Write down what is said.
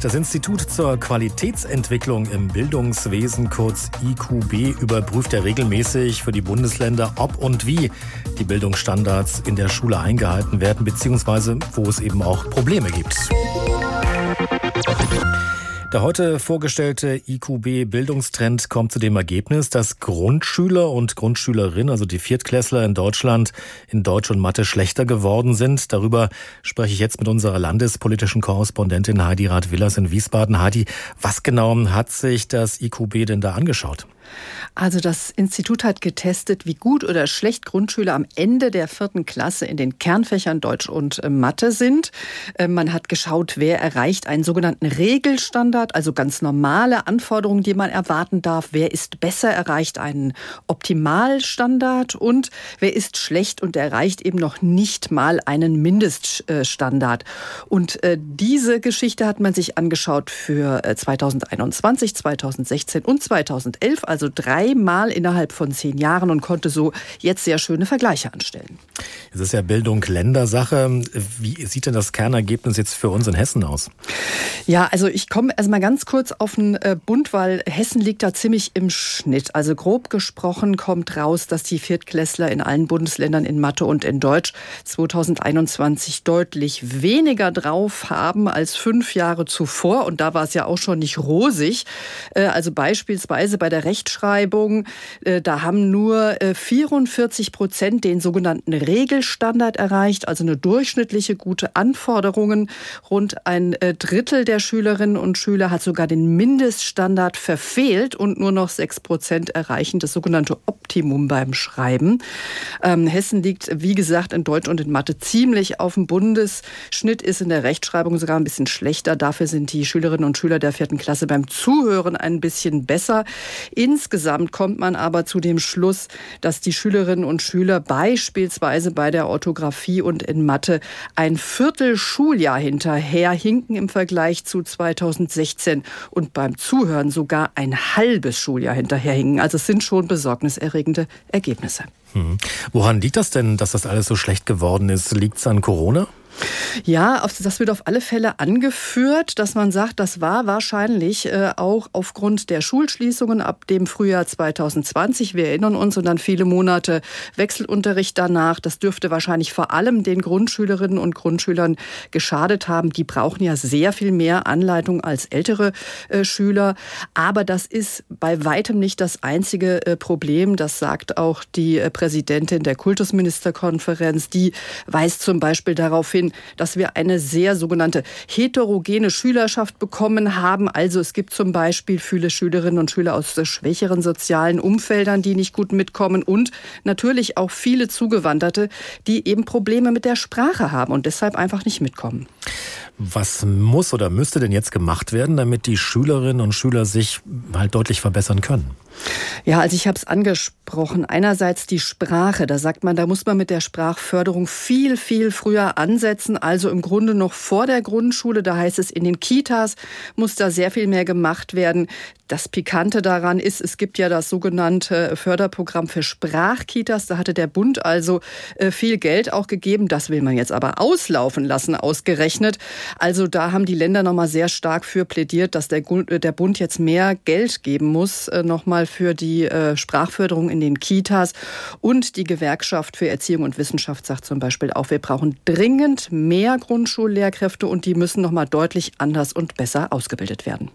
Das Institut zur Qualitätsentwicklung im Bildungswesen, kurz IQB, überprüft ja regelmäßig für die Bundesländer, ob und wie die Bildungsstandards in der Schule eingehalten werden, beziehungsweise wo es eben auch Probleme gibt. Der heute vorgestellte IQB-Bildungstrend kommt zu dem Ergebnis, dass Grundschüler und Grundschülerinnen, also die Viertklässler in Deutschland, in Deutsch und Mathe schlechter geworden sind. Darüber spreche ich jetzt mit unserer landespolitischen Korrespondentin Heidi Rath-Willers in Wiesbaden. Heidi, was genau hat sich das IQB denn da angeschaut? Also das Institut hat getestet, wie gut oder schlecht Grundschüler am Ende der vierten Klasse in den Kernfächern Deutsch und äh, Mathe sind. Äh, man hat geschaut, wer erreicht einen sogenannten Regelstandard, also ganz normale Anforderungen, die man erwarten darf. Wer ist besser, erreicht einen Optimalstandard und wer ist schlecht und erreicht eben noch nicht mal einen Mindeststandard. Und äh, diese Geschichte hat man sich angeschaut für 2021, 2016 und 2011, also drei dreimal innerhalb von zehn Jahren und konnte so jetzt sehr schöne Vergleiche anstellen. Es ist ja Bildung Ländersache. Wie sieht denn das Kernergebnis jetzt für uns in Hessen aus? Ja, also ich komme erstmal ganz kurz auf den äh, Bund, weil Hessen liegt da ziemlich im Schnitt. Also grob gesprochen kommt raus, dass die Viertklässler in allen Bundesländern in Mathe und in Deutsch 2021 deutlich weniger drauf haben als fünf Jahre zuvor. Und da war es ja auch schon nicht rosig. Äh, also beispielsweise bei der Rechtschreibung. Äh, da haben nur 44 äh, Prozent den sogenannten Regelstandard erreicht, also eine durchschnittliche gute Anforderungen. Rund ein äh, Drittel der Schülerinnen und Schüler hat sogar den Mindeststandard verfehlt und nur noch 6 Prozent erreichen das sogenannte Optimum beim Schreiben. Ähm, Hessen liegt, wie gesagt, in Deutsch und in Mathe ziemlich auf dem Bundesschnitt, ist in der Rechtschreibung sogar ein bisschen schlechter. Dafür sind die Schülerinnen und Schüler der vierten Klasse beim Zuhören ein bisschen besser. Insgesamt kommt man aber zu dem Schluss, dass die Schülerinnen und Schüler beispielsweise bei der Orthographie und in Mathe ein Viertel Schuljahr hinterher hinken im Vergleich zu 2016 und beim Zuhören sogar ein halbes Schuljahr hinterherhinken. Also es sind schon besorgniserregende Ergebnisse. Hm. Woran liegt das denn, dass das alles so schlecht geworden ist? Liegt es an Corona? Ja, das wird auf alle Fälle angeführt, dass man sagt, das war wahrscheinlich äh, auch aufgrund der Schulschließungen ab dem Frühjahr 2020. Wir erinnern uns und dann viele Monate Wechselunterricht danach. Das dürfte wahrscheinlich vor allem den Grundschülerinnen und Grundschülern geschadet haben. Die brauchen ja sehr viel mehr Anleitung als ältere äh, Schüler. Aber das ist bei weitem nicht das einzige äh, Problem. Das sagt auch die Präsidentin der Kultusministerkonferenz. Die weist zum Beispiel darauf hin, dass wir eine sehr sogenannte heterogene Schülerschaft bekommen haben. Also es gibt zum Beispiel viele Schülerinnen und Schüler aus schwächeren sozialen Umfeldern, die nicht gut mitkommen und natürlich auch viele Zugewanderte, die eben Probleme mit der Sprache haben und deshalb einfach nicht mitkommen. Was muss oder müsste denn jetzt gemacht werden, damit die Schülerinnen und Schüler sich halt deutlich verbessern können? Ja, also ich habe es angesprochen. Einerseits die Sprache. Da sagt man, da muss man mit der Sprachförderung viel, viel früher ansetzen. Also im Grunde noch vor der Grundschule. Da heißt es, in den Kitas muss da sehr viel mehr gemacht werden. Das Pikante daran ist, es gibt ja das sogenannte Förderprogramm für Sprachkitas. Da hatte der Bund also äh, viel Geld auch gegeben. Das will man jetzt aber auslaufen lassen, ausgerechnet. Also da haben die Länder nochmal sehr stark für plädiert, dass der, Bund jetzt mehr Geld geben muss, äh, nochmal für die äh, Sprachförderung in den Kitas. Und die Gewerkschaft für Erziehung und Wissenschaft sagt zum Beispiel auch, wir brauchen dringend mehr Grundschullehrkräfte und die müssen noch mal deutlich anders und besser ausgebildet werden.